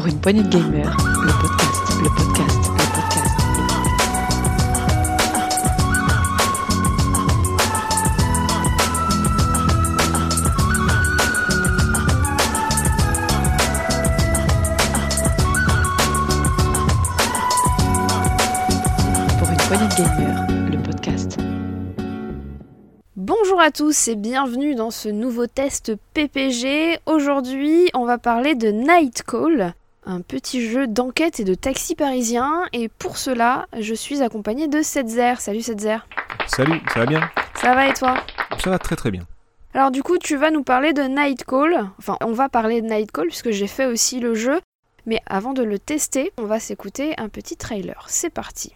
Pour une poignée de gamers, le podcast, le podcast, le podcast. Pour une poignée de gamers, le podcast. Bonjour à tous et bienvenue dans ce nouveau test PPG. Aujourd'hui, on va parler de Night Call, un petit jeu d'enquête et de taxi parisien. Et pour cela, je suis accompagnée de Setzer. Salut Setzer. Salut, ça va bien? Ça va et toi? Ça va très très bien. Alors du coup, tu vas nous parler de Night Call. Enfin, on va parler de Night Call puisque j'ai fait aussi le jeu. Mais avant de le tester, on va s'écouter un petit trailer. C'est parti.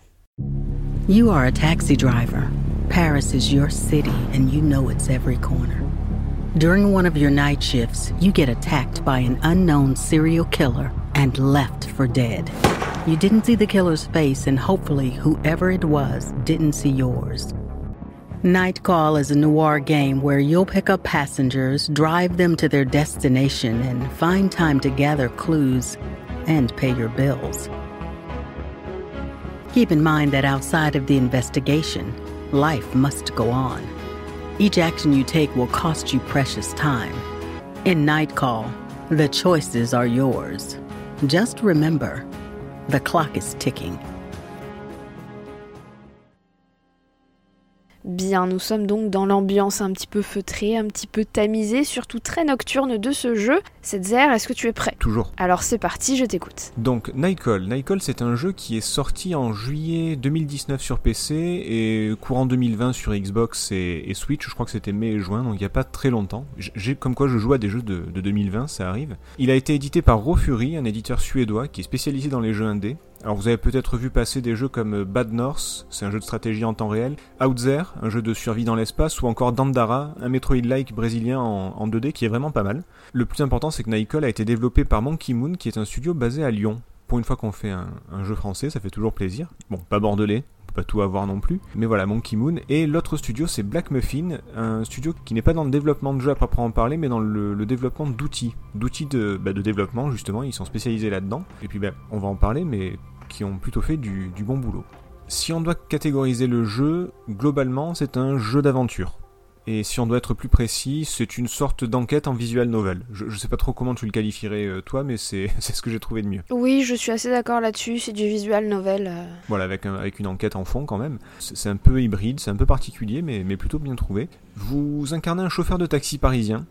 You are a taxi driver. Paris is your city, and you know it's every corner. During one of your night shifts, you get attacked by an unknown serial killer and left for dead. You didn't see the killer's face, and hopefully, whoever it was didn't see yours. Night Call is a noir game where you'll pick up passengers, drive them to their destination, and find time to gather clues and pay your bills. Keep in mind that outside of the investigation, life must go on. Each action you take will cost you precious time. In Night Call, the choices are yours. Just remember, the clock is ticking. Bien, nous sommes donc dans l'ambiance un petit peu feutrée, un petit peu tamisée, surtout très nocturne de ce jeu. Setzer, est-ce que tu es prêt? Toujours. Alors c'est parti, je t'écoute. Donc Nightcall. Nightcall c'est un jeu qui est sorti en juillet 2019 sur PC et courant 2020 sur Xbox et, et Switch. Je crois que c'était mai et juin, donc il n'y a pas très longtemps. J'ai comme quoi je joue à des jeux de, de 2020, ça arrive. Il a été édité par Rofuri, un éditeur suédois qui est spécialisé dans les jeux indés. Alors vous avez peut-être vu passer des jeux comme Bad North, c'est un jeu de stratégie en temps réel, Outzer, un jeu de survie dans l'espace, ou encore Dandara, un Metroid-like brésilien en, en 2D qui est vraiment pas mal. Le plus important c'est que Nightcall a été développé par Monkey Moon qui est un studio basé à Lyon. Pour une fois qu'on fait un, jeu français, ça fait toujours plaisir. Bon, pas bordelais, pas tout avoir non plus. Mais voilà, Monkey Moon. Et l'autre studio, c'est Black Muffin, un studio qui n'est pas dans le développement de jeux à proprement parler, mais dans le, développement d'outils. D'outils de, bah, de développement, justement, ils sont spécialisés là-dedans. Et puis, bah, on va en parler, mais qui ont plutôt fait du, du bon boulot. Si on doit catégoriser le jeu, globalement, c'est un jeu d'aventure. Et si on doit être plus précis, c'est une sorte d'enquête en visual novel. Je, je sais pas trop comment tu le qualifierais euh, toi, mais c'est ce que j'ai trouvé de mieux. Oui, je suis assez d'accord là-dessus, c'est du visual novel. euh. Voilà, avec, un- avec une enquête en fond quand même. C'est c'est un peu hybride, c'est un peu particulier, mais, mais plutôt bien trouvé. Vous incarnez un chauffeur de taxi parisien.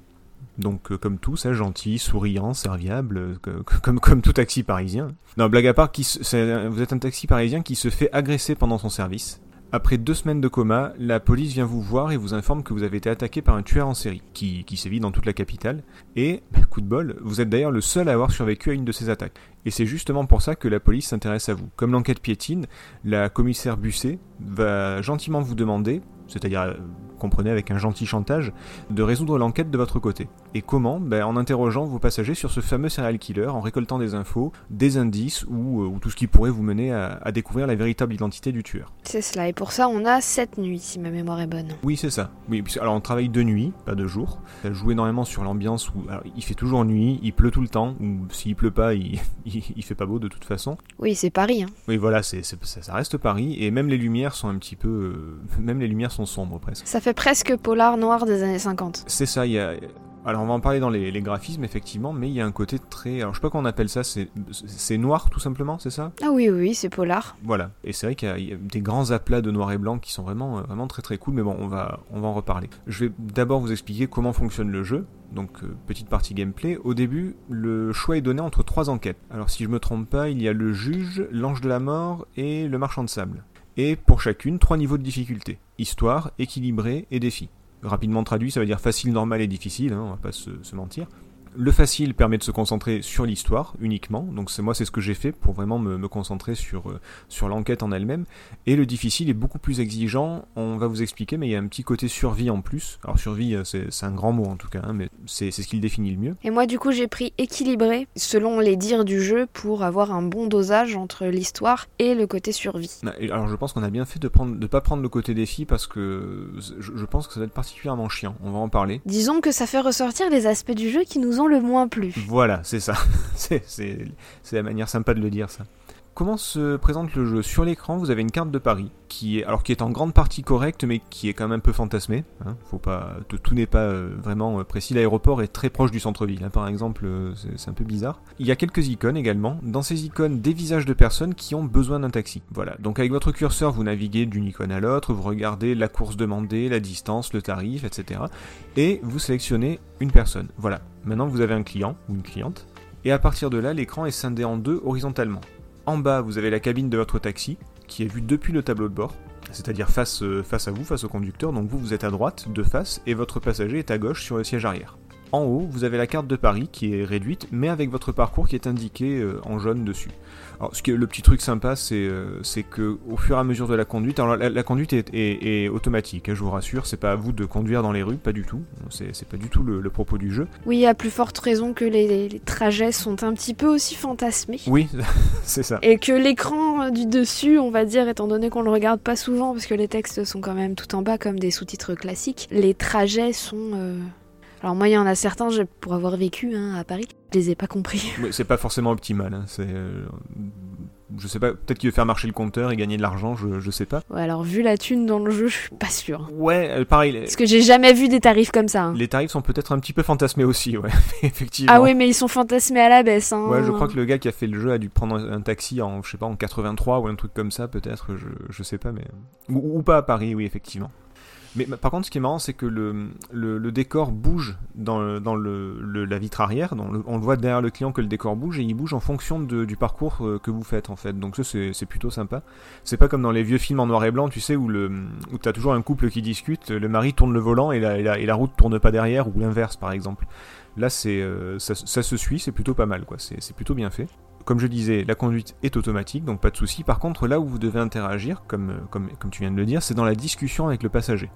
Donc euh, comme tout, ça, gentil, souriant, serviable, euh, comme, tout taxi parisien. Non, blague à part, qui vous êtes un taxi parisien qui se fait agresser pendant son service. Après deux semaines de coma, la police vient vous voir et vous informe que vous avez été attaqué par un tueur en série, qui, qui sévit dans toute la capitale. Et, bah, coup de bol, vous êtes d'ailleurs le seul à avoir survécu à une de ces attaques. Et c'est justement pour ça que la police s'intéresse à vous. Comme l'enquête piétine, la commissaire Busset va gentiment vous demander, c'est-à-dire, euh, comprenez avec un gentil chantage, de résoudre l'enquête de votre côté. Et comment? Ben, En interrogeant vos passagers sur ce fameux serial killer, en récoltant des infos, des indices ou, euh, ou tout ce qui pourrait vous mener à, à découvrir la véritable identité du tueur. C'est cela, et pour ça on a 7 nuits si ma mémoire est bonne. Oui, c'est ça. Oui, alors on travaille de nuit, pas de jour. Ça joue énormément sur l'ambiance où alors, il fait toujours nuit, il pleut tout le temps, ou s'il pleut pas, il, il, il fait pas beau de toute façon. Oui, c'est Paris, hein. Oui, voilà, c'est, ça reste Paris, et même les lumières sont un petit peu... euh, même les lumières sont sombres presque. Ça fait presque polar noir des années 50. C'est ça, il y a... Alors on va en parler dans les, les graphismes effectivement, mais il y a un côté très... Alors je sais pas comment on appelle ça, c'est, noir tout simplement, c'est ça? Ah oui, oui, c'est polar. Voilà, et c'est vrai qu'il y a, il y a des grands aplats de noir et blanc qui sont vraiment, euh, vraiment très très cool, mais bon, on va, on va en reparler. Je vais d'abord vous expliquer comment fonctionne le jeu. Donc, euh, petite partie gameplay. Au début, le choix est donné entre trois enquêtes. Alors, si je me trompe pas, il y a le juge, l'ange de la mort et le marchand de sable. Et pour chacune, trois niveaux de difficulté. Histoire, équilibré et défi. Rapidement traduit, ça veut dire facile, normal et difficile, hein, on va pas se, se mentir. Le facile permet de se concentrer sur l'histoire uniquement, donc c'est moi c'est ce que j'ai fait pour vraiment me, me concentrer sur, euh, sur l'enquête en elle-même. Et le difficile est beaucoup plus exigeant, on va vous expliquer, mais il y a un petit côté survie en plus. Alors survie euh, c'est un grand mot en tout cas, hein, mais c'est ce qui le définit le mieux. Et moi, du coup, j'ai pris équilibré, selon les dires du jeu, pour avoir un bon dosage entre l'histoire et le côté survie. Ah, Alors je pense qu'on a bien fait de prendre de pas prendre le côté défi parce que je, je pense que ça va être particulièrement chiant. On va en parler. Disons que ça fait ressortir les aspects du jeu qui nous ont le moins plu. Voilà, c'est ça. c'est la manière sympa de le dire, ça. Comment se présente le jeu Sur l'écran, vous avez une carte de Paris qui est, alors qui est en grande partie correcte, mais qui est quand même un peu fantasmée. hein. Faut pas, tout, n'est pas euh, vraiment euh, précis. L'aéroport est très proche du centre-ville, hein, par exemple, euh, c'est un peu bizarre. Il y a quelques icônes également. Dans ces icônes, des visages de personnes qui ont besoin d'un taxi. Voilà. Donc avec votre curseur, vous naviguez d'une icône à l'autre, vous regardez la course demandée, la distance, le tarif, etc. Et vous sélectionnez une personne. Voilà. Maintenant, vous avez un client ou une cliente. Et à partir de là, l'écran est scindé en deux horizontalement. En bas, vous avez la cabine de votre taxi, qui est vue depuis le tableau de bord, c'est-à-dire face, euh, face à vous, face au conducteur. Donc vous, vous êtes à droite, de face, et votre passager est à gauche sur le siège arrière. En haut, vous avez la carte de Paris qui est réduite, mais avec votre parcours qui est indiqué euh, en jaune dessus. Alors, ce que, le petit truc sympa, c'est euh, c'est que au fur et à mesure de la conduite, alors la, la conduite est, est- est automatique, hein, je vous rassure, c'est pas à vous de conduire dans les rues, pas du tout. C'est c'est pas du tout le- le propos du jeu. Oui, à plus forte raison que les, les trajets sont un petit peu aussi fantasmés. Oui, c'est ça. Et que l'écran du dessus, on va dire, étant donné qu'on le regarde pas souvent, parce que les textes sont quand même tout en bas comme des sous-titres classiques, les trajets sont... euh, Alors moi, il y en a certains, pour avoir vécu hein, à Paris, je les ai pas compris. Oui, c'est pas forcément optimal. hein, C'est, euh, je sais pas, peut-être qu'il veut faire marcher le compteur et gagner de l'argent, je, je sais pas. Ouais, alors vu la thune dans le jeu, je suis pas sûre. Ouais, euh, pareil. Parce que j'ai jamais vu des tarifs comme ça. hein. Les tarifs sont peut-être un petit peu fantasmés aussi, ouais, effectivement. Ah oui, mais ils sont fantasmés à la baisse. Hein. Ouais, je crois que le gars qui a fait le jeu a dû prendre un, un taxi en, je sais pas, en 83 ou un truc comme ça, peut-être, je, je sais pas, mais. Ou, ou pas à Paris, oui, effectivement. Mais par contre, ce qui est marrant, c'est que le, le, décor bouge dans, dans le, la vitre arrière. On le voit derrière le client que le décor bouge et il bouge en fonction du parcours euh, que vous faites en fait. Donc ça, c'est plutôt sympa. C'est pas comme dans les vieux films en noir et blanc, tu sais, où, où t'as toujours un couple qui discute, le mari tourne le volant et la, et la, route tourne pas derrière ou l'inverse par exemple. Là, c'est euh, ça, ça se suit, c'est plutôt pas mal, quoi. C'est plutôt bien fait. Comme je disais, la conduite est automatique, donc pas de souci. Par contre, là où vous devez interagir, comme, euh, comme, tu viens de le dire, c'est dans la discussion avec le passager.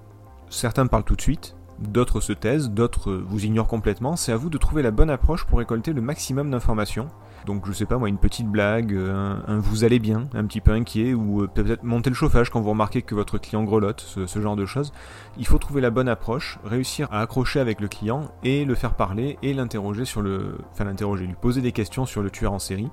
Certains parlent tout de suite, d'autres se taisent, d'autres euh, vous ignorent complètement. C'est à vous de trouver la bonne approche pour récolter le maximum d'informations. Donc je sais pas moi, une petite blague, euh, un, vous allez bien, un petit peu inquiet, ou euh, peut-être monter le chauffage quand vous remarquez que votre client grelotte, ce, genre de choses. Il faut trouver la bonne approche, réussir à accrocher avec le client et le faire parler et l'interroger sur le, enfin l'interroger, lui poser des questions sur le tueur en série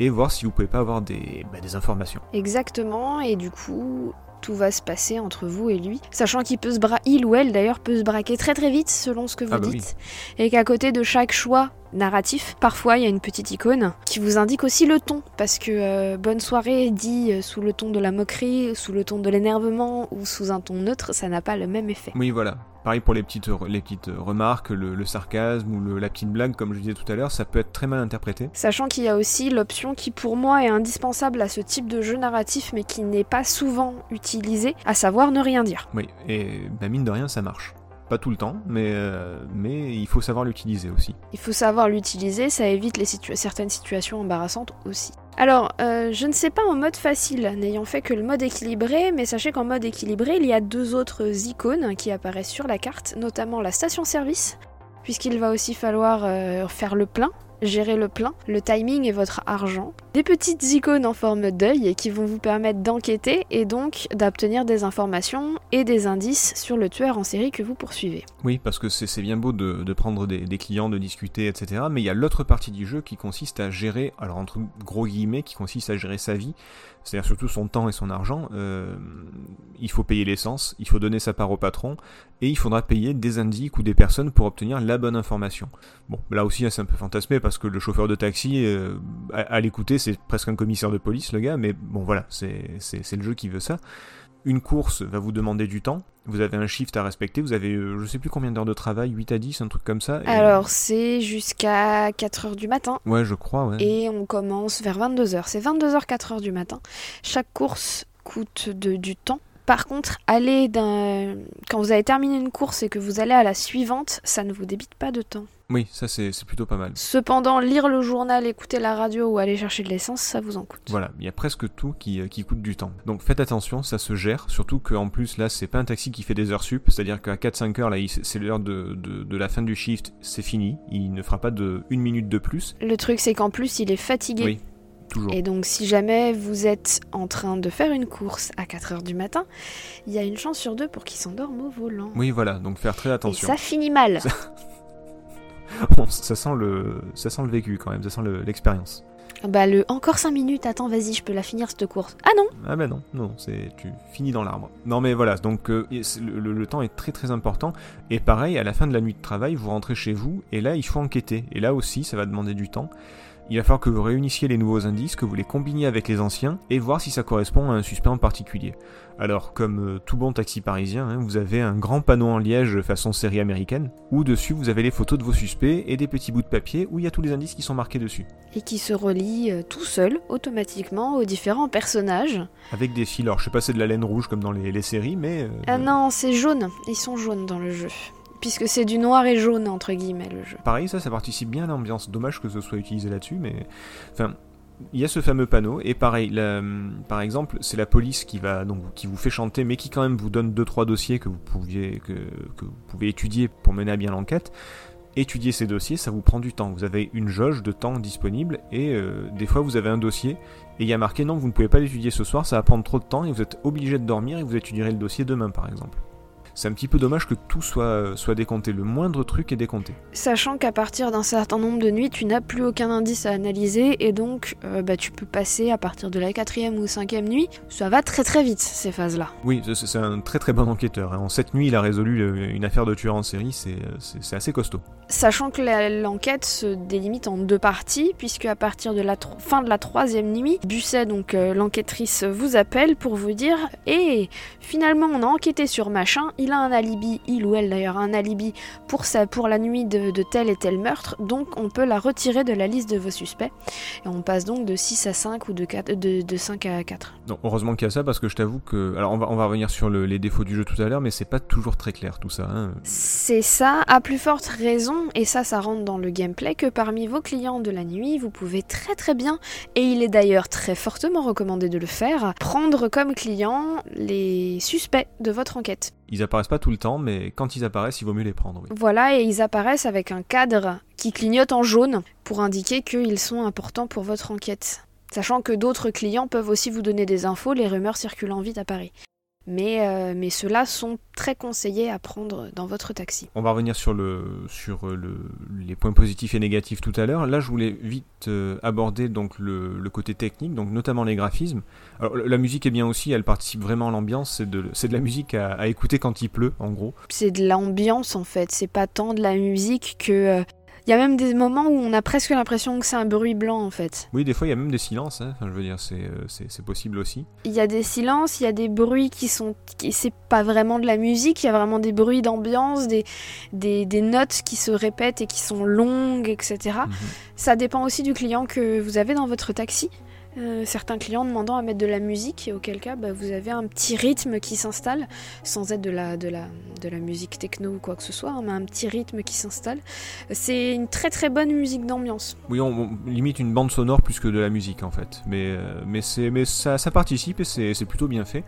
et voir si vous pouvez pas avoir des, bah, des informations. Exactement, et du coup, tout va se passer entre vous et lui. Sachant qu'il peut se bra... il ou elle d'ailleurs peut se braquer très très vite selon ce que vous Ah bah oui. dites. Et qu'à côté de chaque choix narratif, parfois il y a une petite icône qui vous indique aussi le ton. Parce que euh, bonne soirée dit euh, sous le ton de la moquerie, sous le ton de l'énervement ou sous un ton neutre, ça n'a pas le même effet. Oui, voilà. Pareil pour les petites, les petites remarques, le, le sarcasme ou le- la petite blague, comme je disais tout à l'heure, ça peut être très mal interprété. Sachant qu'il y a aussi l'option qui pour moi est indispensable à ce type de jeu narratif mais qui n'est pas souvent utilisée, à savoir ne rien dire. Oui, et bah, mine de rien, ça marche. Pas tout le temps, mais, euh, mais il faut savoir l'utiliser aussi. Il faut savoir l'utiliser, ça évite certaines situations embarrassantes aussi. Alors, euh, je ne sais pas en mode facile, n'ayant fait que le mode équilibré, mais sachez qu'en mode équilibré, il y a deux autres icônes qui apparaissent sur la carte, notamment la station-service, puisqu'il va aussi falloir euh, faire le plein, gérer le plein, le timing et votre argent. Des petites icônes en forme d'œil qui vont vous permettre d'enquêter et donc d'obtenir des informations et des indices sur le tueur en série que vous poursuivez. Oui, parce que c'est bien beau de, prendre des clients, de discuter, etc. Mais il y a l'autre partie du jeu qui consiste à gérer, alors entre gros guillemets, qui consiste à gérer sa vie, c'est-à-dire surtout son temps et son argent. Euh, il faut payer l'essence, il faut donner sa part au patron, et il faudra payer des indices ou des personnes pour obtenir la bonne information. Bon, là aussi, c'est un peu fantasmé parce que le chauffeur de taxi, euh, à, l'écouter, c'est presque un commissaire de police, le gars, mais bon, voilà, c'est le jeu qui veut ça. Une course va vous demander du temps. Vous avez un shift à respecter. Vous avez, euh, je sais plus combien d'heures de travail, 8 à 10, un truc comme ça. Et- Alors, c'est jusqu'à 4h du matin. Ouais, je crois, ouais. et on commence vers 22h. C'est 22h, 4h du matin. Chaque course coûte de- du temps. Par contre, aller d'un... quand vous avez terminé une course et que vous allez à la suivante, ça ne vous débite pas de temps. Oui, ça c'est c'est plutôt pas mal. Cependant, lire le journal, écouter la radio ou aller chercher de l'essence, ça vous en coûte. Voilà, il y a presque tout qui, euh, qui coûte du temps. Donc faites attention, ça se gère. Surtout qu'en plus, là, c'est pas un taxi qui fait des heures sup. C'est-à-dire qu'à 4-5 heures, là, c'est l'heure de, de, de la fin du shift, c'est fini. Il ne fera pas de une minute de plus. Le truc, c'est qu'en plus, il est fatigué. Oui, toujours. Et donc, si jamais vous êtes en train de faire une course à 4h du matin, il y a une chance sur deux pour qu'il s'endorme au volant. Oui, voilà, donc faire très Et attention. ça finit mal. on- ça, sent le, ça sent le vécu quand même, ça sent le- l'expérience. Bah le encore 5 minutes, attends, vas-y, je peux la finir cette course. Ah non Ah ben non, non, c'est tu finis dans l'arbre. Non mais voilà, donc euh, et le temps est très très important. Et pareil, à la fin de la nuit de travail, vous rentrez chez vous et là il faut enquêter. Et là aussi, ça va demander du temps. Il va falloir que vous réunissiez les nouveaux indices, que vous les combiniez avec les anciens et voir si ça correspond à un suspect en particulier. Alors, comme euh, tout bon taxi parisien, hein, vous avez un grand panneau en liège façon série américaine, où dessus vous avez les photos de vos suspects et des petits bouts de papier où il y a tous les indices qui sont marqués dessus. Et qui se relie euh, tout seul, automatiquement, aux différents personnages. Avec des fils, alors je sais pas c'est de la laine rouge comme dans les, les séries, mais... euh, Ah non, c'est jaune, ils sont jaunes dans le jeu. Puisque c'est du noir et jaune, entre guillemets, le jeu. Pareil, ça, ça participe bien à l'ambiance. Dommage que ce soit utilisé là-dessus, mais. Enfin. Il y a ce fameux panneau, et pareil, par exemple, c'est la police qui, va, donc, qui vous fait chanter, mais qui quand même vous donne 2-3 dossiers que vous, pouviez, que, que vous pouvez étudier pour mener à bien l'enquête. Étudier ces dossiers, ça vous prend du temps. Vous avez une jauge de temps disponible, et euh, des fois vous avez un dossier, et il y a marqué non, vous ne pouvez pas l'étudier ce soir, ça va prendre trop de temps, et vous êtes obligé de dormir, et vous étudierez le dossier demain, par exemple. C'est un petit peu dommage que tout soit, soit décompté. Le moindre truc est décompté. Sachant qu'à partir d'un certain nombre de nuits, tu n'as plus aucun indice à analyser et donc euh, bah, tu peux passer à partir de la quatrième ou cinquième nuit. Ça va très très vite ces phases-là. Oui, c'est- un très très bon enquêteur. hein. En cette nuit, il a résolu le- une affaire de tueur en série, c'est c'est assez costaud. Sachant que l'enquête se délimite en deux parties, puisque à partir de la fin de la troisième nuit, Busset, donc euh, l'enquêtrice, vous appelle pour vous dire Et finalement, on a enquêté sur machin, il a un alibi, il ou elle d'ailleurs, un alibi pour, sa, pour la nuit de, de tel et tel meurtre, donc on peut la retirer de la liste de vos suspects. Et on passe donc de 6 à 5 ou de, 4, de, de 5 à 4. Donc, heureusement qu'il y a ça parce que je t'avoue que. Alors, on va, on va revenir sur le- les défauts du jeu tout à l'heure, mais c'est pas toujours très clair tout ça. hein. C'est ça, à plus forte raison, et ça, ça rentre dans le gameplay, que parmi vos clients de la nuit, vous pouvez très très bien, et il est d'ailleurs très fortement recommandé de le faire, prendre comme client les suspects de votre enquête. Ils apparaissent pas tout le temps, mais quand ils apparaissent, il vaut mieux les prendre. Oui. Voilà, et ils apparaissent avec un cadre qui clignote en jaune pour indiquer qu'ils sont importants pour votre enquête. Sachant que d'autres clients peuvent aussi vous donner des infos, les rumeurs circulant vite à Paris. Mais, euh, mais ceux-là sont très conseillés à prendre dans votre taxi. On va revenir sur, le, sur euh, le, les points positifs et négatifs tout à l'heure. Là, je voulais vite euh, aborder donc le, le côté technique, donc notamment les graphismes. Alors, la musique est bien aussi, elle participe vraiment à l'ambiance. C'est de, c'est de la musique à, à écouter quand il pleut, en gros. c'est de l'ambiance en fait, c'est pas tant de la musique que. Il y a même des moments où on a presque l'impression que c'est un bruit blanc en fait. Oui, des fois, il y a même des silences. hein. Enfin, je veux dire, c'est, euh, c'est, possible aussi. Il y a des silences, il y a des bruits qui sont. qui- C'est pas vraiment de la musique, il y a vraiment des bruits d'ambiance, des, des, des notes qui se répètent et qui sont longues, etc. Mhm. Ça dépend aussi du client que vous avez dans votre taxi. Euh, certains clients demandant à mettre de la musique, et auquel cas bah, vous avez un petit rythme qui s'installe, sans être de la, de, la, de la musique techno ou quoi que ce soit, hein, mais un petit rythme qui s'installe. C'est une très très bonne musique d'ambiance. Oui, on, limite une bande sonore plus que de la musique en fait. Mais, euh, mais, mais ça, ça participe et c'est plutôt bien fait.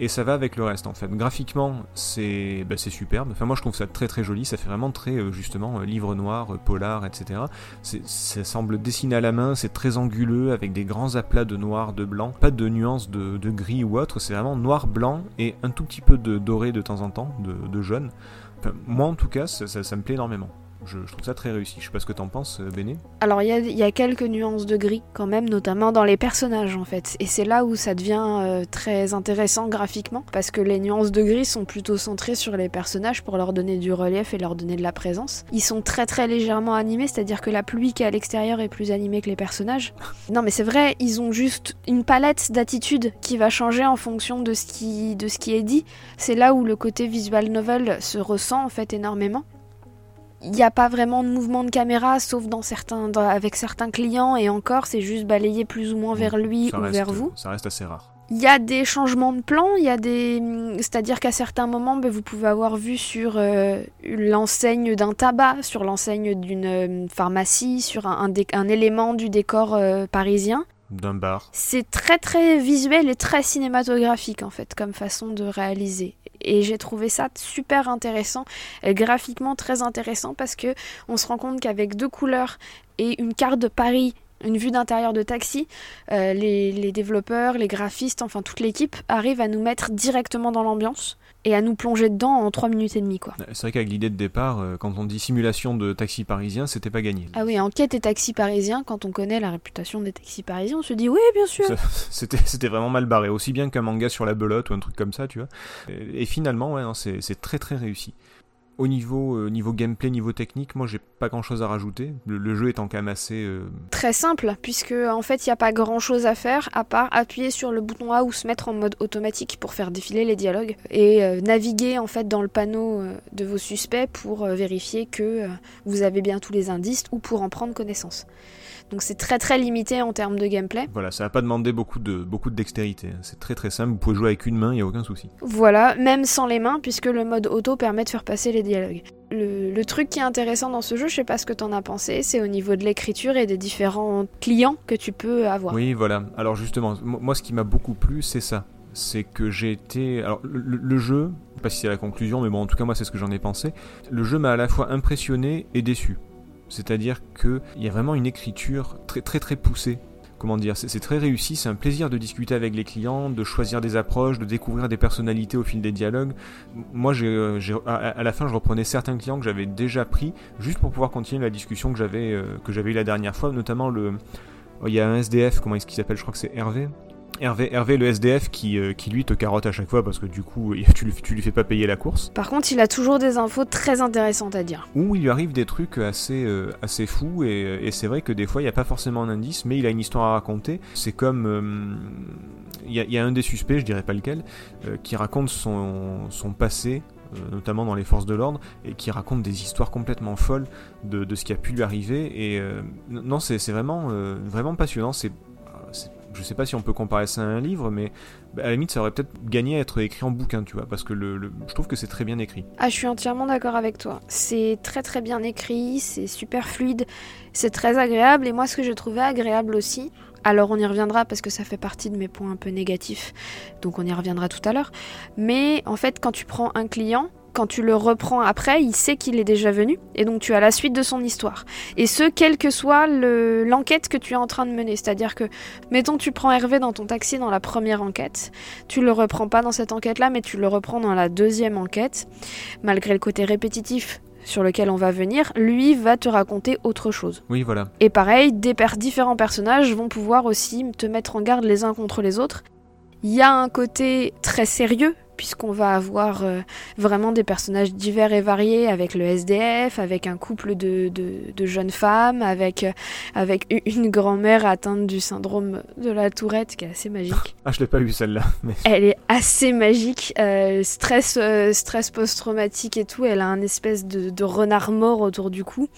Et ça va avec le reste en fait. Graphiquement, c'est, bah, c'est superbe. Enfin, moi je trouve ça très très joli. Ça fait vraiment très euh, justement euh, livre noir, euh, polar, etc. Ça semble dessiné à la main. C'est très anguleux avec des grands aplats de noir, de blanc. Pas de nuances de, gris ou autre. C'est vraiment noir, blanc et un tout petit peu de doré de temps en temps, de, jaune. Enfin, moi en tout cas, ça, ça- ça me plaît énormément. Je, je trouve ça très réussi. Je sais pas ce que t'en penses, euh, Béné. Alors il y a, il y a quelques nuances de gris quand même, notamment dans les personnages en fait. Et c'est là où ça devient euh, très intéressant graphiquement, parce que les nuances de gris sont plutôt centrées sur les personnages pour leur donner du relief et leur donner de la présence. Ils sont très très légèrement animés, c'est-à-dire que la pluie qui est à l'extérieur est plus animée que les personnages. Non mais c'est vrai, ils ont juste une palette d'attitudes qui va changer en fonction de ce qui, de ce qui est dit. C'est là où le côté visual novel se ressent en fait énormément il n'y a pas vraiment de mouvement de caméra, sauf dans certains, dans- avec certains clients, et encore, c'est juste balayer plus ou moins vers lui Ça ou reste- vers vous. Ça reste assez rare. Il y a des changements de plan, il y a des, c'est-à-dire qu'à certains moments, ben, vous pouvez avoir vu sur euh, l'enseigne d'un tabac, sur l'enseigne d'une euh, pharmacie, sur un, un dé- un élément du décor euh, parisien. C'est très très visuel et très cinématographique en fait comme façon de réaliser. Et j'ai trouvé ça super intéressant, euh, graphiquement très intéressant parce que on se rend compte qu'avec deux couleurs et une carte de Paris, une vue d'intérieur de taxi, euh, les, les développeurs, les graphistes, enfin toute l'équipe arrive à nous mettre directement dans l'ambiance. Et à nous plonger dedans en 3 minutes et demie quoi. C'est vrai qu'avec l'idée de départ, euh, quand on dit simulation de taxi parisien, c'était pas gagné. Ah oui, enquête et taxi parisien, quand on connaît la réputation des taxis parisiens, on se dit oui, bien sûr. C'était vraiment mal barré, aussi bien qu'un manga sur la belote ou un truc comme ça, tu vois. Et, et finalement, ouais, c'est très très réussi. Au niveau, euh, niveau gameplay, niveau technique, moi j'ai pas grand chose à rajouter. Le, jeu étant quand même assez. euh, Très simple, puisque en fait il n'y a pas grand chose à faire à part appuyer sur le bouton A ou se mettre en mode automatique pour faire défiler les dialogues et euh, naviguer en fait dans le panneau de vos suspects pour vérifier que vous avez bien tous les indices ou pour en prendre connaissance. Donc c'est très très limité en termes de gameplay. Voilà, ça va pas demander beaucoup de, beaucoup de dextérité. C'est très très simple, vous pouvez jouer avec une main, il a aucun souci. Voilà, même sans les mains, puisque le mode auto permet de faire passer les dialogues. Le, le truc qui est intéressant dans ce jeu, je sais pas ce que t'en as pensé, c'est au niveau de l'écriture et des différents clients que tu peux avoir. Oui, voilà. Alors justement, mo- moi ce qui m'a beaucoup plu, c'est ça. C'est que j'ai été. Alors le jeu, je sais pas si c'est la conclusion, mais bon, en tout cas moi c'est ce que j'en ai pensé. Le jeu m'a à la fois impressionné et déçu. C'est-à-dire qu'il y a vraiment une écriture très très très poussée. Comment dire C'est très réussi, c'est un plaisir de discuter avec les clients, de choisir des approches, de découvrir des personnalités au fil des dialogues. Moi, euh, à, la fin, je reprenais certains clients que j'avais déjà pris, juste pour pouvoir continuer la discussion que j'avais euh, que j'avais eu la dernière fois, notamment le, Il y a un SDF, comment est-ce qu'il s'appelle? Je crois que c'est Hervé. Hervé, Hervé le SDF qui, euh, qui lui te carotte à chaque fois parce que du coup tu lui, tu lui fais pas payer la course. Par contre, il a toujours des infos très intéressantes à dire. Ou il lui arrive des trucs assez, euh, assez fous et, et c'est vrai que des fois il n'y a pas forcément un indice mais il a une histoire à raconter. C'est comme... euh, Il y, a, il y a un des suspects, je dirais pas lequel, euh, qui raconte son, son passé euh, notamment dans les forces de l'ordre, et qui raconte des histoires complètement folles de, de ce qui a pu lui arriver. Et euh, non, c'est vraiment, euh, vraiment passionnant. C'est- je sais pas si on peut comparer ça à un livre, mais bah, à la limite, ça aurait peut-être gagné à être écrit en bouquin, tu vois, parce que je trouve que c'est très bien écrit. Ah, je suis entièrement d'accord avec toi. C'est très très bien écrit, c'est super fluide, c'est très agréable. Et moi, ce que j'ai trouvé agréable aussi, alors on y reviendra parce que ça fait partie de mes points un peu négatifs, donc on y reviendra tout à l'heure. Mais en fait, quand tu prends un client, quand tu le reprends après, il sait qu'il est déjà venu, et donc tu as la suite de son histoire. Et ce, quelle que soit le- l'enquête que tu es en train de mener. C'est-à-dire que, mettons, tu prends Hervé dans ton taxi dans la première enquête, tu le reprends pas dans cette enquête-là, mais tu le reprends dans la deuxième enquête malgré le côté répétitif sur lequel on va venir, lui va te raconter autre chose. Oui, voilà. Et pareil, des per- différents personnages vont pouvoir aussi te mettre en garde les uns contre les autres. Il y a un côté très sérieux, puisqu'on va avoir euh, vraiment des personnages divers et variés, avec le SDF, avec un couple de, de- de jeunes femmes, avec, euh, avec une grand-mère atteinte du syndrome de la tourette, qui est assez magique. Ah, je l'ai pas lu celle-là, mais Elle est assez magique, euh, stress, stress post-traumatique et tout. Elle a un espèce de, de renard mort autour du cou.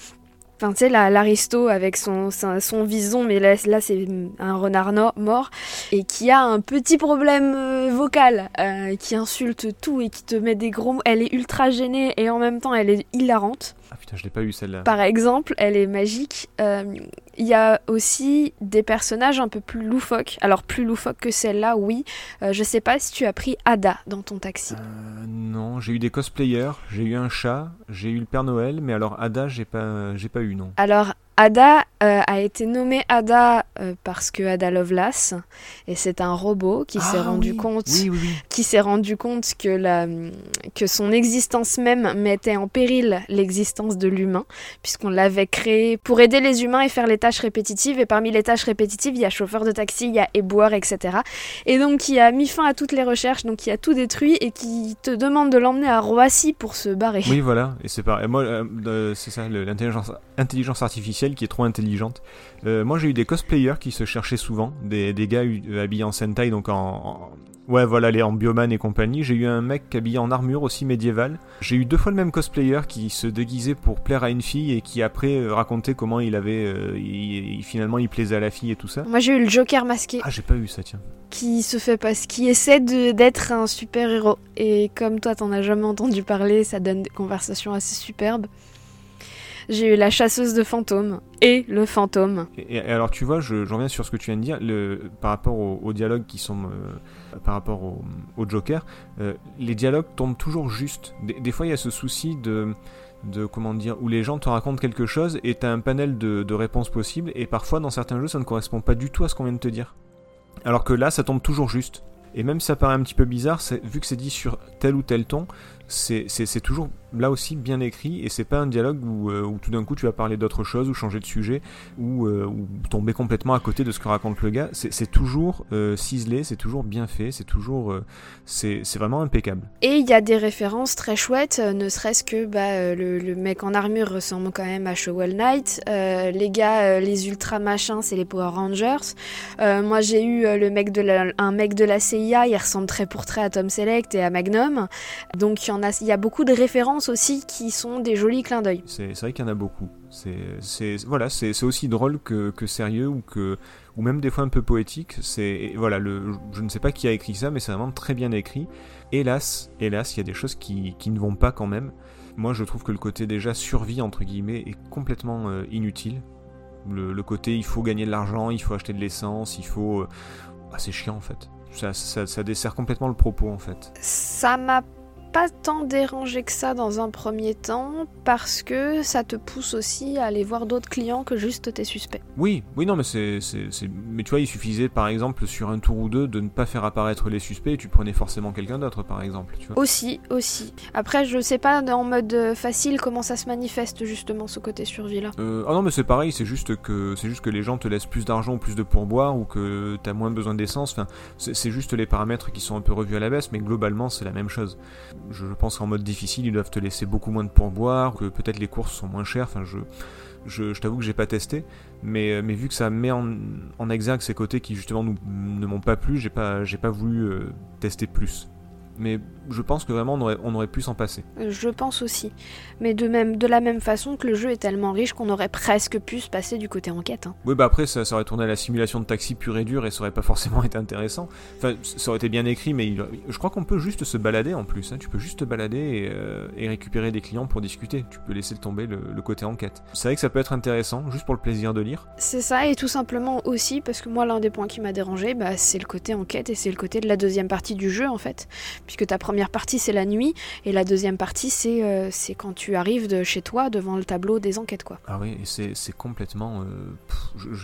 Enfin, tu sais, la- l'aristo avec son, son, son vison, mais là, là c'est un renard mort, et qui a un petit problème euh, vocal, euh, qui insulte tout et qui te met des gros mots. Elle est ultra gênée et en même temps, elle est hilarante. Ah putain, je l'ai pas eu celle-là. Par exemple, elle est magique. Euh, Il y a aussi des personnages un peu plus loufoques. Alors plus loufoques que celle-là, oui. Euh, je sais pas si tu as pris Ada dans ton taxi. Euh, non, j'ai eu des cosplayers, j'ai eu un chat, j'ai eu le Père Noël, mais alors Ada, j'ai pas, j'ai pas eu non. Alors Ada euh, a été nommée Ada euh, parce que Ada Lovelace et c'est un robot qui s'est Ah, rendu oui. compte Oui, oui, oui. qui s'est rendu compte que la que son existence même mettait en péril l'existence de l'humain puisqu'on l'avait créé pour aider les humains et faire les tâches répétitives et parmi les tâches répétitives il y a chauffeur de taxi il y a éboueur etc et donc qui a mis fin à toutes les recherches donc qui a tout détruit et qui te demande de l'emmener à Roissy pour se barrer Oui, voilà, et c'est pareil. Moi, euh, c'est ça, l'intelligence intelligence artificielle qui est trop intelligente. Euh, moi, j'ai eu des cosplayers qui se cherchaient souvent, des, des gars euh, habillés en Sentai, donc en, en- Ouais, voilà, les en bioman et compagnie. J'ai eu un mec habillé en armure aussi médiévale. J'ai eu deux fois le même cosplayer qui se déguisait pour plaire à une fille et qui après euh, racontait comment il avait. euh, il- finalement, il plaisait à la fille et tout ça. moi j'ai eu le Joker masqué Ah, j'ai pas eu ça, tiens. qui se fait pas, qui essaie d'être un super héros. Et comme toi, t'en as jamais entendu parler, ça donne des conversations assez superbes. J'ai eu la chasseuse de fantômes et le fantôme. Et, alors tu vois, je, je reviens sur ce que tu viens de dire, par rapport aux, dialogues qui sont, euh, par rapport au, Joker, euh, les dialogues tombent toujours juste. Des, fois, il y a ce souci de, comment dire, où les gens te racontent quelque chose et t'as un panel de, réponses possibles, et parfois dans certains jeux, ça ne correspond pas du tout à ce qu'on vient de te dire. Alors que là, ça tombe toujours juste. Et même si ça paraît un petit peu bizarre, vu que c'est dit sur tel ou tel ton, c'est toujours là aussi bien écrit et c'est pas un dialogue où, euh, où tout d'un coup tu vas parler d'autre chose ou changer de sujet ou, euh, tomber complètement à côté de ce que raconte le gars. C'est toujours euh, ciselé, c'est toujours bien fait, c'est toujours. c'est vraiment impeccable. Et il y a des références très chouettes, ne serait-ce que bah, le, mec en armure ressemble quand même à Shovel Knight. les gars, les ultra machins, c'est les Power Rangers. Moi, j'ai eu le mec de la, un mec de la CIA, il ressemble très pour trait à Tom Selleck et à Magnum. Donc il y, en a, il y a beaucoup de références aussi qui sont des jolis clins d'œil. C'est vrai qu'il y en a beaucoup. C'est voilà, c'est aussi drôle que, que sérieux ou que ou même des fois un peu poétique. C'est voilà, le, je ne sais pas qui a écrit ça, mais c'est vraiment très bien écrit. Hélas, hélas, il y a des choses qui, qui ne vont pas quand même. Moi, je trouve que le côté déjà survie entre guillemets est complètement euh, inutile. Le, le côté il faut gagner de l'argent, il faut acheter de l'essence, il faut euh, ah, c'est chiant en fait. Ça, ça, ça dessert complètement le propos en fait. Ça m'a pas tant dérangé que ça dans un premier temps parce que ça te pousse aussi à aller voir d'autres clients que juste tes suspects. Oui, oui, non, mais c'est, c'est, c'est- mais tu vois, il suffisait par exemple sur un tour ou deux de ne pas faire apparaître les suspects et tu prenais forcément quelqu'un d'autre, par exemple, tu vois. Aussi, aussi. Après, je sais pas en mode euh, facile comment ça se manifeste justement ce côté survie là. Euh, ah non, mais c'est pareil, c'est juste que c'est juste que les gens te laissent plus d'argent ou plus de pourboire ou que t'as moins besoin d'essence. Enfin, c'est juste les paramètres qui sont un peu revus à la baisse, mais globalement c'est la même chose. Je, pense qu'en mode difficile, ils doivent te laisser beaucoup moins de pourboire, que peut-être les courses sont moins chères. Enfin, je, je, t'avoue que j'ai pas testé, mais, euh, mais vu que ça met en, exergue ces côtés qui justement nous, ne m'ont pas plu, j'ai pas, pas voulu euh, tester plus. Mais je pense que vraiment on aurait, on aurait pu s'en passer. Je pense aussi. Mais de, même, de la même façon que le jeu est tellement riche qu'on aurait presque pu se passer du côté enquête. hein. Oui, bah après, ça, ça aurait tourné à la simulation de taxi pure et dure et ça aurait pas forcément été intéressant. Enfin, ça aurait été bien écrit, mais il- je crois qu'on peut juste se balader en plus. hein. Tu peux juste te balader et, euh, et récupérer des clients pour discuter. Tu peux laisser tomber le, le côté enquête. C'est vrai que ça peut être intéressant, juste pour le plaisir de lire. C'est ça, et tout simplement aussi, parce que moi, l'un des points qui m'a dérangé, bah, c'est le côté enquête et c'est le côté de la deuxième partie du jeu en fait. Puisque ta première partie c'est la nuit et la deuxième partie c'est euh, c'est quand tu arrives de chez toi devant le tableau des enquêtes quoi. Ah oui, et c'est c'est complètement. euh,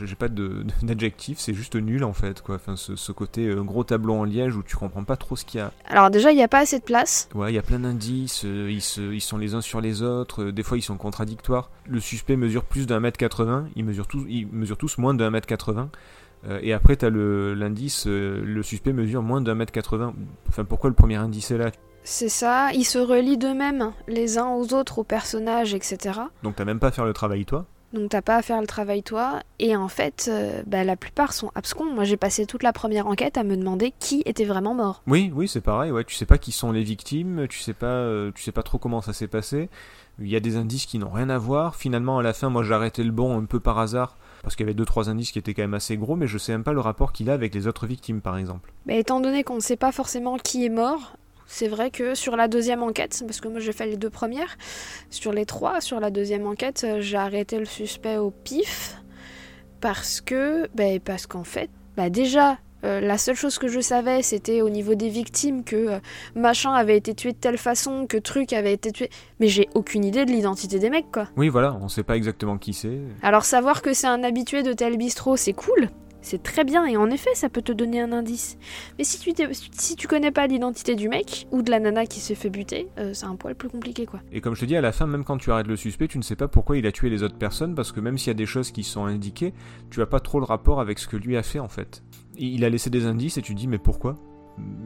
J'ai pas de- d'adjectif, c'est juste nul en fait, quoi. Enfin, ce, ce côté euh, gros tableau en liège où tu comprends pas trop ce qu'il y a. Alors déjà, il n'y a pas assez de place. Ouais, il y a plein d'indices, euh, ils, se- ils sont les uns sur les autres, des fois ils sont contradictoires. Le suspect mesure plus d'un mètre 80, ils mesurent tous, ils mesurent tous moins d'un mètre 80. Euh, et après, t'as le- l'indice, euh, le suspect mesure moins d'un mètre 80. Enfin, pourquoi le premier indice est là? C'est ça, ils se relient d'eux-mêmes, les uns aux autres, aux personnages, etc. Donc t'as même pas à faire le travail toi? Donc t'as pas à faire le travail toi. Et en fait, euh, bah, la plupart sont abscons. Moi j'ai passé toute la première enquête à me demander qui était vraiment mort. Oui, oui, c'est pareil. Ouais, tu sais pas qui sont les victimes, tu sais pas, euh, tu sais pas trop comment ça s'est passé. Il y a des indices qui n'ont rien à voir. Finalement, à la fin, moi, j'ai arrêté le bon un peu par hasard parce qu'il y avait deux trois indices qui étaient quand même assez gros, mais je sais même pas le rapport qu'il a avec les autres victimes, par exemple. Mais étant donné qu'on ne sait pas forcément qui est mort, c'est vrai que sur la deuxième enquête, parce que moi j'ai fait les deux premières, sur les trois, sur la deuxième enquête, euh, j'ai arrêté le suspect au pif parce que, ben, parce qu'en fait, bah déjà. Euh, la seule chose que je savais, c'était au niveau des victimes que euh, machin avait été tué de telle façon, que truc avait été tué. Mais j'ai aucune idée de l'identité des mecs, quoi. Oui, voilà, on sait pas exactement qui c'est. Alors savoir que c'est un habitué de tel bistrot, c'est cool. C'est très bien et en effet, ça peut te donner un indice. Mais si tu, si tu connais pas l'identité du mec ou de la nana qui s'est fait buter, euh, c'est un poil plus compliqué quoi. Et comme je te dis, à la fin, même quand tu arrêtes le suspect, tu ne sais pas pourquoi il a tué les autres personnes, parce que même s'il y a des choses qui sont indiquées, tu as pas trop le rapport avec ce que lui a fait en fait. Il a laissé des indices et tu te dis mais pourquoi?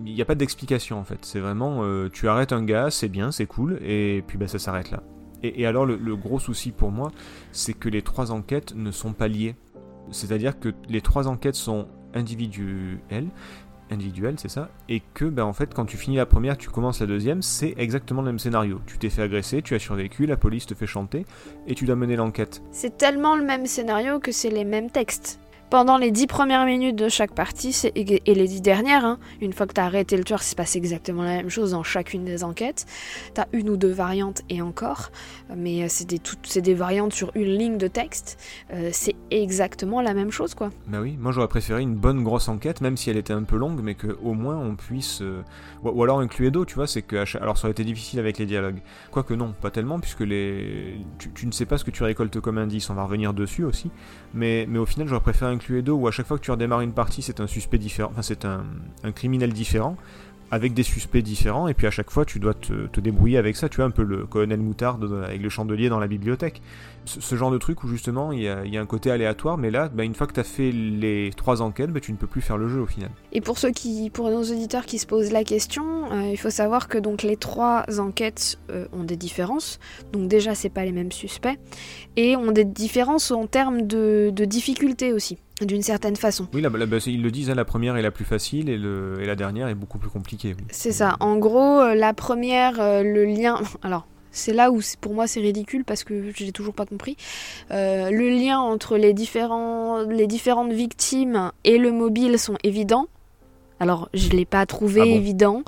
Il n'y a pas d'explication en fait. C'est vraiment, euh, tu arrêtes un gars, c'est bien, c'est cool, et puis bah, ça s'arrête là. Et, alors le gros souci pour moi, c'est que les trois enquêtes ne sont pas liées. C'est-à-dire que les trois enquêtes sont individuelles, individuelles, c'est ça, et que ben en fait quand tu finis la première, tu commences la deuxième, c'est exactement le même scénario. Tu t'es fait agresser, tu as survécu, la police te fait chanter, et tu dois mener l'enquête. C'est tellement le même scénario que c'est les mêmes textes. Pendant les dix premières minutes de chaque partie, et les dix dernières, hein, une fois que t'as arrêté le tueur, c'est passé exactement la même chose dans chacune des enquêtes. T'as une ou deux variantes et encore, mais euh, c'est des, variantes sur une ligne de texte. Euh, c'est exactement la même chose, quoi. Bah oui, moi j'aurais préféré une bonne grosse enquête, même si elle était un peu longue, mais que au moins on puisse. euh, Ou, ou alors un Cluedo, tu vois, c'est que. Alors ça aurait été difficile avec les dialogues. Quoique non, pas tellement, puisque. Tu, tu ne sais pas ce que tu récoltes comme indice, on va revenir dessus aussi. Mais, mais au final, j'aurais préféré un un Cluedo où à chaque fois que tu redémarres une partie, c'est un suspect différent, enfin c'est un, criminel différent avec des suspects différents, et puis à chaque fois tu dois te, débrouiller avec ça. Tu vois, un peu le colonel Moutarde avec le chandelier dans la bibliothèque. Ce, genre de truc où justement il y a, il y a un côté aléatoire, mais là, bah, une fois que tu as fait les trois enquêtes, bah, tu ne peux plus faire le jeu au final. Et pour ceux qui, pour nos auditeurs qui se posent la question, euh, il faut savoir que donc les trois enquêtes euh, ont des différences. Donc déjà, c'est pas les mêmes suspects et ont des différences en termes de, de difficulté aussi, d'une certaine façon. Oui, là, bah, là, bah, ils le disent, hein, la première est la plus facile et, le, et la dernière est beaucoup plus compliquée. oui. C'est ça. En gros, euh, la première, euh, le lien. Alors. C'est là où pour moi c'est ridicule parce que je l'ai toujours pas compris. Euh, le lien entre les, différents, les différentes victimes et le mobile sont évidents. Alors je l'ai pas trouvé Ah bon évident.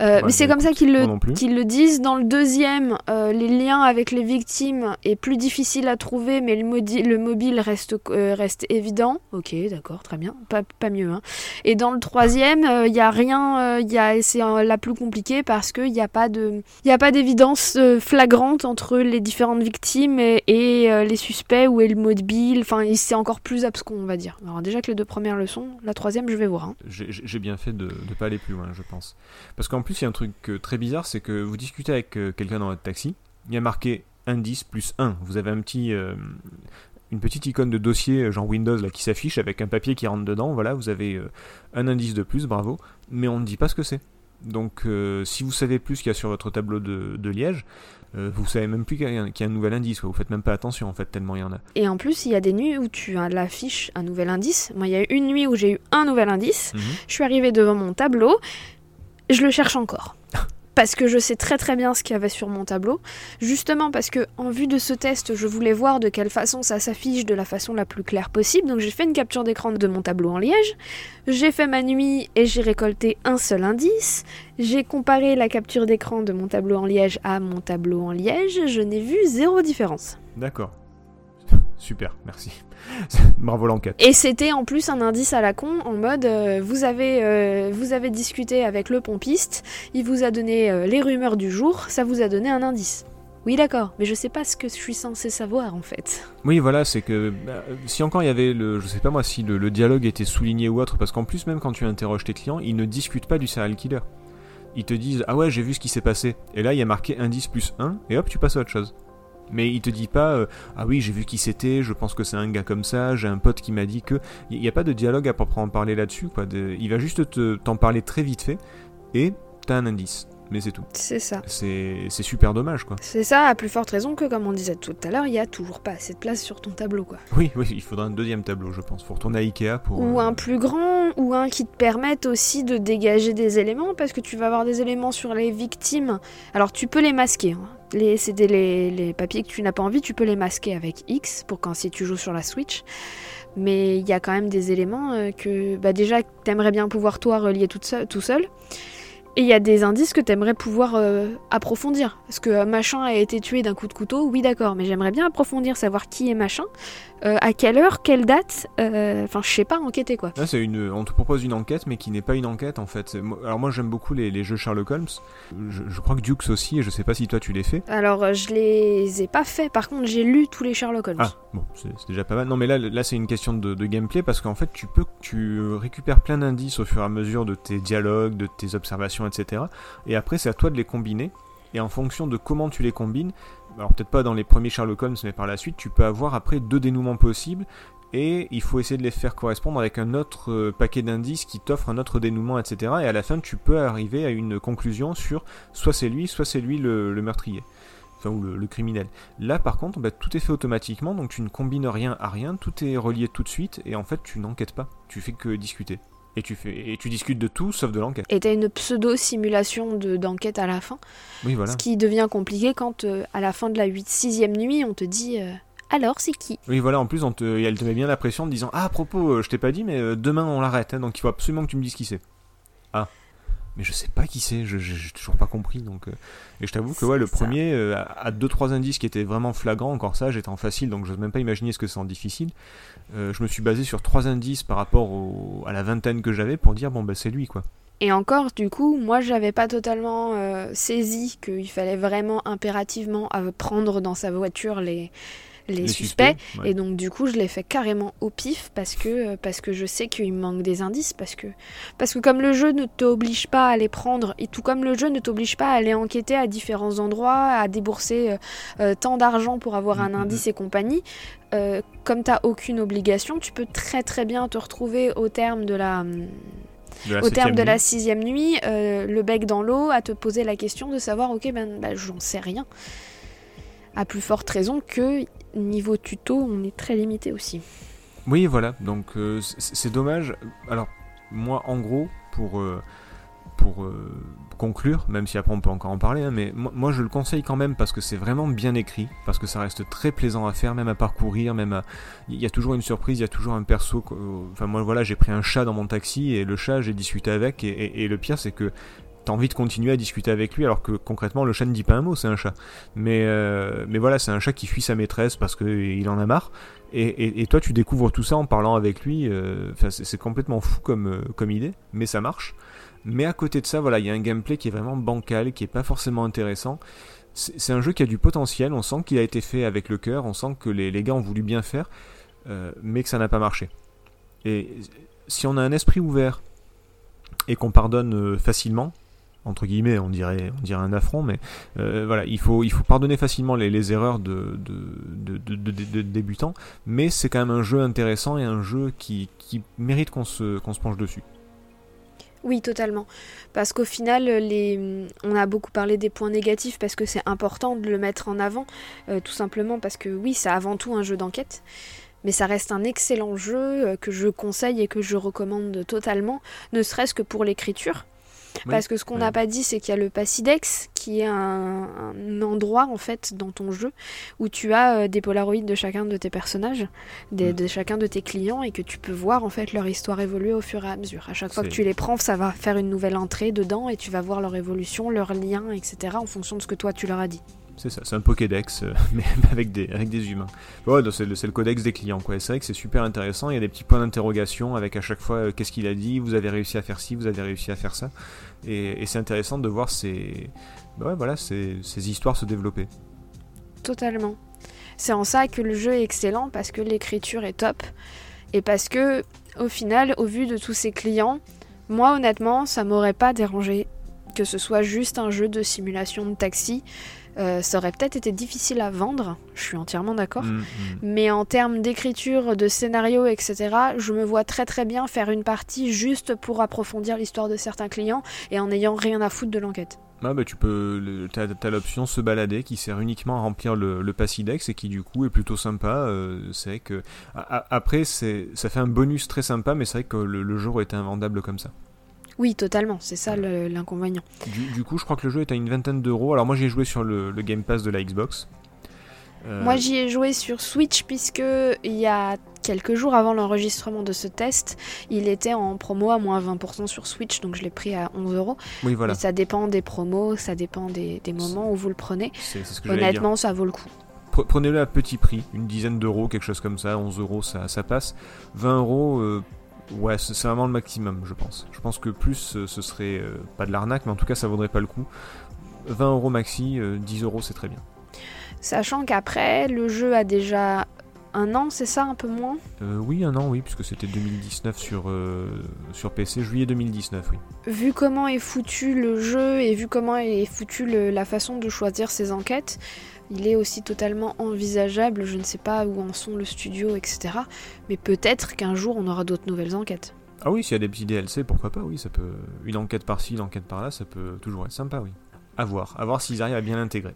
Euh, Ouais, mais c'est bah, comme ça qu'ils le, disent. Dans le deuxième, euh, les liens avec les victimes est plus difficile à trouver, mais le, mobile reste, euh, reste évident. Ok, d'accord, très bien, pas, pas mieux. hein. Et dans le troisième, il n'y a rien, il y a, c'est euh, la plus compliquée parce qu'il n'y a pas de, y a pas d'évidence euh, flagrante entre les différentes victimes et, et, euh, les suspects ou le mobile. Enfin, c'est encore plus abscon, on va dire. Alors déjà que les deux premières leçons, la troisième, je vais voir. hein. J'ai bien fait de ne pas aller plus loin, je pense. Parce qu'en plus, il y a un truc euh, très bizarre, c'est que vous discutez avec euh, quelqu'un dans votre taxi, il y a marqué indice plus 1. Vous avez un petit, euh, une petite icône de dossier, genre Windows, là, qui s'affiche avec un papier qui rentre dedans. Voilà, vous avez un indice de plus, bravo. Mais on ne dit pas ce que c'est. Donc, si vous savez plus qu'il y a sur votre tableau de, de Liège, euh, vous savez même plus qu'il y, a un- qu'il y a un nouvel indice. quoi. Vous faites même pas attention, en fait, tellement il y en a. Et en plus, il y a des nuits où tu as l'affiche un nouvel indice. Moi, il y a eu une nuit où j'ai eu un nouvel indice. Mhm. Je suis arrivée devant mon tableau, je le cherche encore. Parce que je sais très très bien ce qu'il y avait sur mon tableau. Justement parce que en vue de ce test, je voulais voir de quelle façon ça s'affiche de la façon la plus claire possible. Donc j'ai fait une capture d'écran de mon tableau en liège. J'ai fait ma nuit et j'ai récolté un seul indice. J'ai comparé la capture d'écran de mon tableau en liège à mon tableau en liège. Je n'ai vu zéro différence. D'accord. Super, merci. Bravo l'enquête. Et c'était en plus un indice à la con en mode euh, vous avez euh, vous avez discuté avec le pompiste, il vous a donné euh, les rumeurs du jour, ça vous a donné un indice. Oui d'accord, mais je sais pas ce que je suis censé savoir en fait. Oui, voilà, c'est que bah, si encore il y avait le, je sais pas moi, si le, le dialogue était souligné ou autre, parce qu'en plus même quand tu interroges tes clients, ils ne discutent pas du serial killer. Ils te disent ah ouais j'ai vu ce qui s'est passé, et là il y a marqué indice plus 1, et hop tu passes à autre chose. Mais il te dit pas euh, ah oui j'ai vu qui c'était, je pense que c'est un gars comme ça, j'ai un pote qui m'a dit que il n'y a pas de dialogue à proprement parler là-dessus quoi. De- il va juste te- t'en parler très vite fait, et t'as un indice, mais c'est tout. C'est ça. C'est c'est super dommage quoi. C'est ça à plus forte raison que comme on disait tout à l'heure, il y a toujours pas assez de place sur ton tableau quoi. Oui oui il faudra un deuxième tableau je pense. Faut retourner à Ikea pour. Ou euh, un plus grand, ou un qui te permette aussi de dégager des éléments, parce que tu vas avoir des éléments sur les victimes. Alors tu peux les masquer. hein. Les, des- les, les papiers que tu n'as pas envie, tu peux les masquer avec X pour quand si tu joues sur la Switch. Mais il y a quand même des éléments euh, que bah déjà t'aimerais bien pouvoir toi relier toute seul- tout seul. Et il y a des indices que t'aimerais pouvoir euh, approfondir. Parce que euh, machin a été tué d'un coup de couteau, oui d'accord, mais j'aimerais bien approfondir, savoir qui est machin, euh, à quelle heure, quelle date, euh, enfin je sais pas, enquêter quoi. Là, c'est une, on te propose une enquête, mais qui n'est pas une enquête en fait. Alors moi, j'aime beaucoup les, les jeux Sherlock Holmes. Je, je crois que Dukes aussi, et je sais pas si toi tu les fais. Alors, euh, je les ai pas faits. Par contre, j'ai lu tous les Sherlock Holmes. Ah, bon, c'est c'est déjà pas mal. Non, mais là, là c'est une question de, de gameplay parce qu'en fait, tu peux, tu récupères plein d'indices au fur et à mesure de tes dialogues, de tes observations, etc. Et après, c'est à toi de les combiner. Et en fonction de comment tu les combines, alors peut-être pas dans les premiers Sherlock Holmes, mais par la suite, tu peux avoir après deux dénouements possibles. Et il faut essayer de les faire correspondre avec un autre euh, paquet d'indices qui t'offre un autre dénouement, etc. Et à la fin, tu peux arriver à une conclusion sur soit c'est lui, soit c'est lui le, meurtrier. Enfin, ou le, le criminel. Là, par contre, bah, tout est fait automatiquement, donc tu ne combines rien à rien, tout est relié tout de suite, et en fait, tu n'enquêtes pas. Tu fais que discuter. Et tu, fais, et tu discutes de tout sauf de l'enquête. Et t'as une pseudo-simulation de- d'enquête à la fin. Oui, voilà. Ce qui devient compliqué quand, euh, à la fin de la 8 6 nuit, on te dit euh, Alors, c'est qui? Oui, voilà, en plus, on te, elle te met bien la pression en te disant Ah, à propos, euh, je t'ai pas dit, mais demain on l'arrête, hein, donc il faut absolument que tu me dises qui c'est. Ah. Mais je sais pas qui c'est, je j'ai toujours pas compris. Donc, Et je t'avoue que ouais, le ça. premier, à 2-3 indices qui étaient vraiment flagrants, encore ça, j'étais en facile, donc je n'ose même pas imaginer ce que c'est en difficile. Euh, je me suis basé sur 3 indices par rapport à la vingtaine que j'avais pour dire Bon, bah c'est lui, quoi. Et encore, du coup, moi, j'avais pas totalement euh, saisi qu'il fallait vraiment impérativement prendre dans sa voiture les, les, Les suspects. suspects, ouais. Et donc du coup, je l'ai fait carrément au pif parce que euh, parce que je sais qu'il me manque des indices parce que parce que comme le jeu ne t'oblige pas à les prendre et tout comme le jeu ne t'oblige pas à aller enquêter à différents endroits, à débourser euh, euh, tant d'argent pour avoir un Mhm. indice et compagnie, euh, comme t'as aucune obligation, tu peux très très bien te retrouver au terme de la hum, au terme de la sixième nuit, euh, le bec dans l'eau, à te poser la question de savoir, ok, ben, bah, j'en sais rien. À plus forte raison que niveau tuto, on est très limité aussi. Oui, voilà. Donc euh, c'est dommage. Alors moi, en gros, pour euh, pour euh, conclure, même si après on peut encore en parler, hein, mais moi, je le conseille quand même parce que c'est vraiment bien écrit, parce que ça reste très plaisant à faire, même à parcourir, même à... Il y a toujours une surprise, il y a toujours un perso... Enfin moi voilà, j'ai pris un chat dans mon taxi et le chat, j'ai discuté avec, et le pire c'est que t'as envie de continuer à discuter avec lui alors que concrètement le chat ne dit pas un mot, c'est un chat. Mais, euh, mais voilà, c'est un chat qui fuit sa maîtresse parce qu'il en a marre. Et, toi, tu découvres tout ça en parlant avec lui. euh, c'est complètement fou comme, euh, comme idée, mais ça marche. Mais à côté de ça, voilà, il y a un gameplay qui est vraiment bancal, qui est pas forcément intéressant. C'est un jeu qui a du potentiel. On sent qu'il a été fait avec le cœur. On sent que les, les gars ont voulu bien faire, euh, mais que ça n'a pas marché. Et si on a un esprit ouvert et qu'on pardonne euh, facilement, entre guillemets, on dirait, un affront, mais euh, voilà, il faut, pardonner facilement les, erreurs de, débutants, mais c'est quand même un jeu intéressant et un jeu qui, mérite qu'on se, penche dessus. Oui, totalement. Parce qu'au final, on a beaucoup parlé des points négatifs parce que c'est important de le mettre en avant, euh, tout simplement parce que oui, c'est avant tout un jeu d'enquête. Mais ça reste un excellent jeu euh, que je conseille et que je recommande totalement, ne serait-ce que pour l'écriture. Oui, Parce que ce qu'on n'a pas dit, c'est qu'il y a le Passidex, qui est un, un endroit en fait dans ton jeu où tu as euh, des polaroïdes de chacun de tes personnages, des- Mm. de chacun de tes clients, et que tu peux voir en fait leur histoire évoluer au fur et à mesure. À chaque fois que tu les prends, ça va faire une nouvelle entrée dedans, et tu vas voir leur évolution, leurs liens, etc. en fonction de ce que toi tu leur as dit. C'est ça, c'est un Pokédex, euh, mais avec des, avec des humains. Ouais, c'est le, codex des clients, quoi. C'est vrai que c'est super intéressant. Il y a des petits points d'interrogation avec à chaque fois euh, qu'est-ce qu'il a dit, vous avez réussi à faire ci, vous avez réussi à faire ça. Et, c'est intéressant de voir ces, bah ouais, voilà, ces histoires se développer. Totalement. C'est en ça que le jeu est excellent parce que l'écriture est top et parce que au final, au vu de tous ces clients, moi honnêtement, ça m'aurait pas dérangé que ce soit juste un jeu de simulation de taxi. Euh, ça aurait peut-être été difficile à vendre, je suis entièrement d'accord. Mm, mm. Mais en termes d'écriture, de scénario, etc., je me vois très très bien faire une partie juste pour approfondir l'histoire de certains clients et en n'ayant rien à foutre de l'enquête. Ah bah tu peux, t'as, t'as l'option se balader qui sert uniquement à remplir le, le Passidex et qui du coup est plutôt sympa. euh, c'est vrai que a- a- après c'est, ça fait un bonus très sympa, mais c'est vrai que le, le jeu aurait été invendable comme ça. Oui, totalement, c'est ça l'inconvénient. Du, du coup, je crois que le jeu est à une vingtaine d'euros. Alors moi, j'ai joué sur le, le Game Pass de la Xbox. Euh, Moi, j'y ai joué sur Switch puisque il y a quelques jours avant l'enregistrement de ce test, il était en promo à moins 20% sur Switch, donc je l'ai pris à 11 euros. oui, voilà. Ça dépend des promos, ça dépend des, des moments où vous le prenez. Ce que dire. Honnêtement, ça vaut le coup. Pre- Prenez-le à petit prix, une dizaine d'euros, quelque chose comme ça. 11 euros, ça, ça passe. 20 euros, euh, ouais, c'est, vraiment le maximum, je pense. Je pense que plus, euh, ce serait euh, pas de l'arnaque, mais en tout cas, ça vaudrait pas le coup. 20 euros maxi, euh, 10 euros, c'est très bien. Sachant qu'après, le jeu a déjà un an, c'est ça, un peu moins? Euh, oui, un an, oui, puisque c'était 2019 sur, euh, sur PC, juillet 2019, oui. Vu comment est foutu le jeu et vu comment est foutu le- la façon de choisir ses enquêtes, il est aussi totalement envisageable, je ne sais pas où en sont le studio, etc. Mais peut-être qu'un jour on aura d'autres nouvelles enquêtes. Ah oui, s'il y a des petits DLC, pourquoi pas, oui, ça peut... Une enquête par-ci, une enquête par-là, ça peut toujours être sympa, oui. À voir, à voir s'ils arrivent à bien l'intégrer.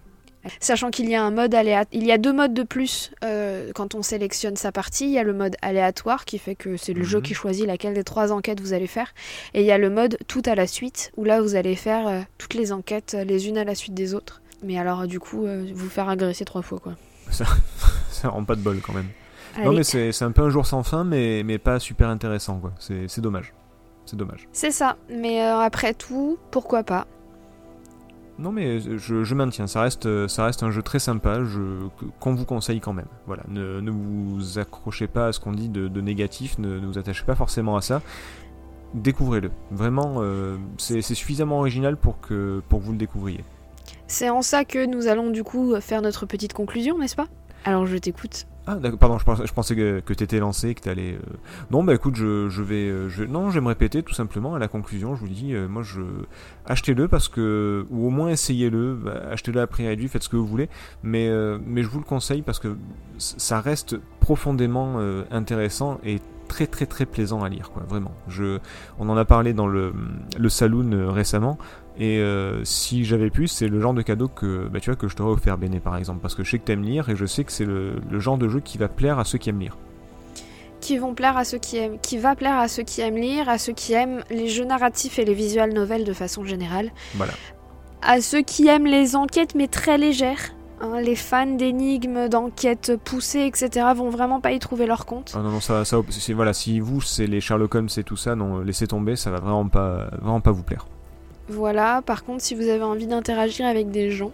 Sachant qu'il y a un mode aléatoire, il y a deux modes de plus euh, quand on sélectionne sa partie. Il y a le mode aléatoire qui fait que c'est le jeu Mhm. qui choisit laquelle des trois enquêtes vous allez faire, et il y a le mode tout à la suite où là vous allez faire euh, toutes les enquêtes euh, les unes à la suite des autres. Mais alors du coup euh, vous faire agresser trois fois quoi. Ça rend pas de bol quand même. Non mais c'est un peu un jour sans fin, mais, mais pas super intéressant, quoi. C'est dommage. C'est dommage. C'est ça. Mais euh, après tout, pourquoi pas? Non mais je, je maintiens, ça reste, euh, ça reste un jeu très sympa, qu'on vous conseille quand même. Voilà, ne, ne vous accrochez pas à ce qu'on dit de, de négatif, ne, ne vous attachez pas forcément à ça. Découvrez-le. Vraiment, euh, c'est c'est suffisamment original pour que, pour que vous le découvriez. C'est en ça que nous allons du coup faire notre petite conclusion, n'est-ce pas? Alors je t'écoute. Ah, d'accord, pardon, je pensais, que, t'étais lancé, que t'allais. euh, Non, bah écoute, je, je vais. euh. Non, je vais me répéter tout simplement à la conclusion. Je vous dis, euh, moi, je. Achetez-le parce que. Ou au moins essayez-le. bah, achetez-le à prix réduit, faites ce que vous voulez. Mais, mais je vous le conseille parce que ça reste profondément intéressant et très très très plaisant à lire, quoi, vraiment. Je... On en a parlé dans le, le saloon récemment. Et euh, si j'avais pu, c'est le genre de cadeau que, bah, tu vois, que je t'aurais offert, Béné, par exemple. Parce que je sais que t'aimes lire et je sais que c'est le, le genre de jeu qui va plaire à ceux qui aiment lire. Qui vont plaire à ceux qui aiment, qui va plaire à ceux qui aiment lire, à ceux qui aiment les jeux narratifs et les visual novels de façon générale, Voilà. à ceux qui aiment les enquêtes mais très légères. hein, les fans d'énigmes, d'enquêtes poussées, etc. vont vraiment pas y trouver leur compte. Ah non, non, ça, ça voilà, si vous, c'est les Sherlock Holmes et tout ça, non, laissez tomber, ça va vraiment pas, vraiment pas vous plaire. Voilà, par contre, si vous avez envie d'interagir avec des gens,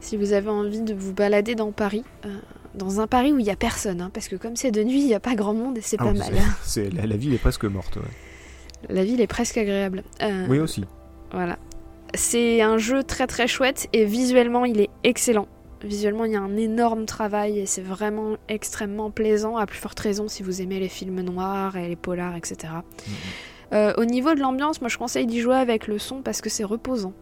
si vous avez envie de vous balader dans Paris, euh, dans un Paris où il y a personne, hein, parce que comme c'est de nuit, il n'y a pas grand monde et c'est Ah pas mal. c'est- la, la ville est presque morte. ouais. La ville est presque agréable. Euh, Oui, aussi. Voilà. C'est un jeu très très chouette et visuellement il est excellent. Visuellement il y a un énorme travail et c'est vraiment extrêmement plaisant, à plus forte raison si vous aimez les films noirs et les polars, etc. Euh, au niveau de l'ambiance, moi je conseille d'y jouer avec le son parce que c'est reposant.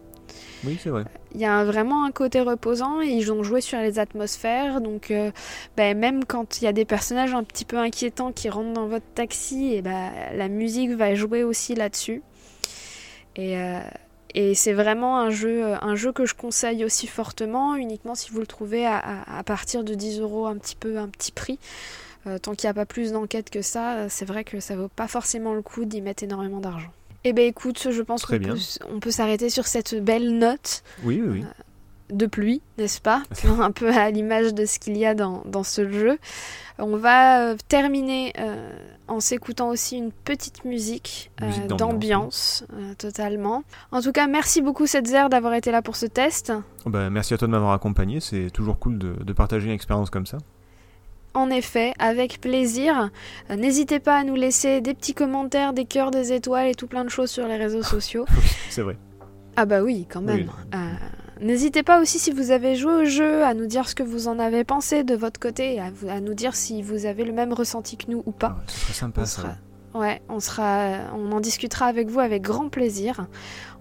Oui, c'est vrai. Il y a un- vraiment un côté reposant et ils ont joué sur les atmosphères. Donc, euh, ben, même quand il y a des personnages un petit peu inquiétants qui rentrent dans votre taxi, et ben, la musique va jouer aussi là-dessus. Et, euh, et c'est vraiment un jeu, un jeu que je conseille aussi fortement, uniquement si vous le trouvez à, à- à partir de 10 euros, un petit peu un petit prix. Euh, tant qu'il n'y a pas plus d'enquête que ça, euh, c'est vrai que ça vaut pas forcément le coup d'y mettre énormément d'argent. Eh ben écoute, je pense qu'on bien. peut, on peut s'arrêter sur cette belle note Oui, oui, oui. de pluie, n'est-ce pas? Un peu à l'image de ce qu'il y a dans, dans ce jeu. On va euh, terminer euh, en s'écoutant aussi une petite musique, euh, Musique d'ambiance, d'ambiance, euh, totalement. En tout cas, merci beaucoup Setzer d'avoir été là pour ce test. Oh, bah, merci à toi de m'avoir accompagné, c'est toujours cool de, de partager une expérience comme ça. En effet, avec plaisir. Euh, N'hésitez pas à nous laisser des petits commentaires, des cœurs, des étoiles et tout plein de choses sur les réseaux sociaux. C'est vrai. Ah bah oui, quand même. Oui. Euh, N'hésitez pas aussi si vous avez joué au jeu à nous dire ce que vous en avez pensé de votre côté, à, nous dire si vous avez le même ressenti que nous ou pas. Ah, ce serait sympa On ça. sera- Ouais, on sera, on en discutera avec vous avec grand plaisir.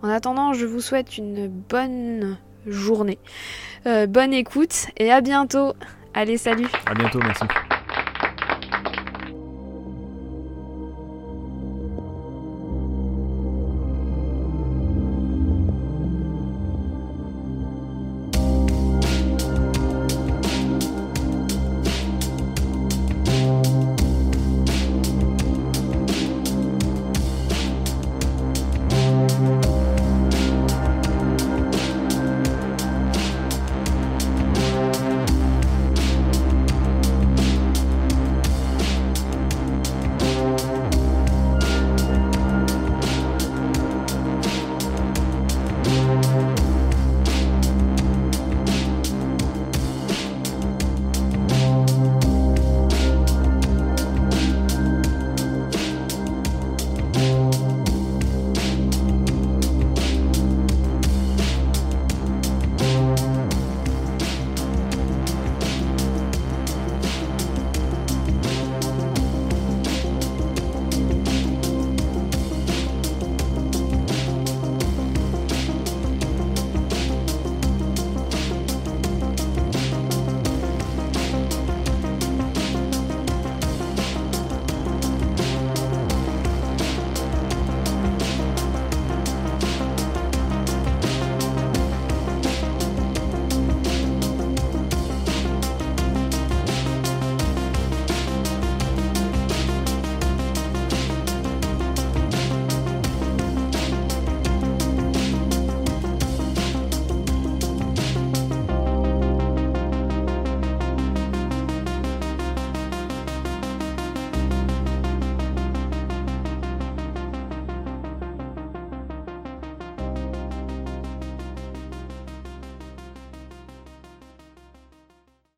En attendant, je vous souhaite une bonne journée, Euh, bonne écoute et à bientôt. Allez, salut. À bientôt, merci.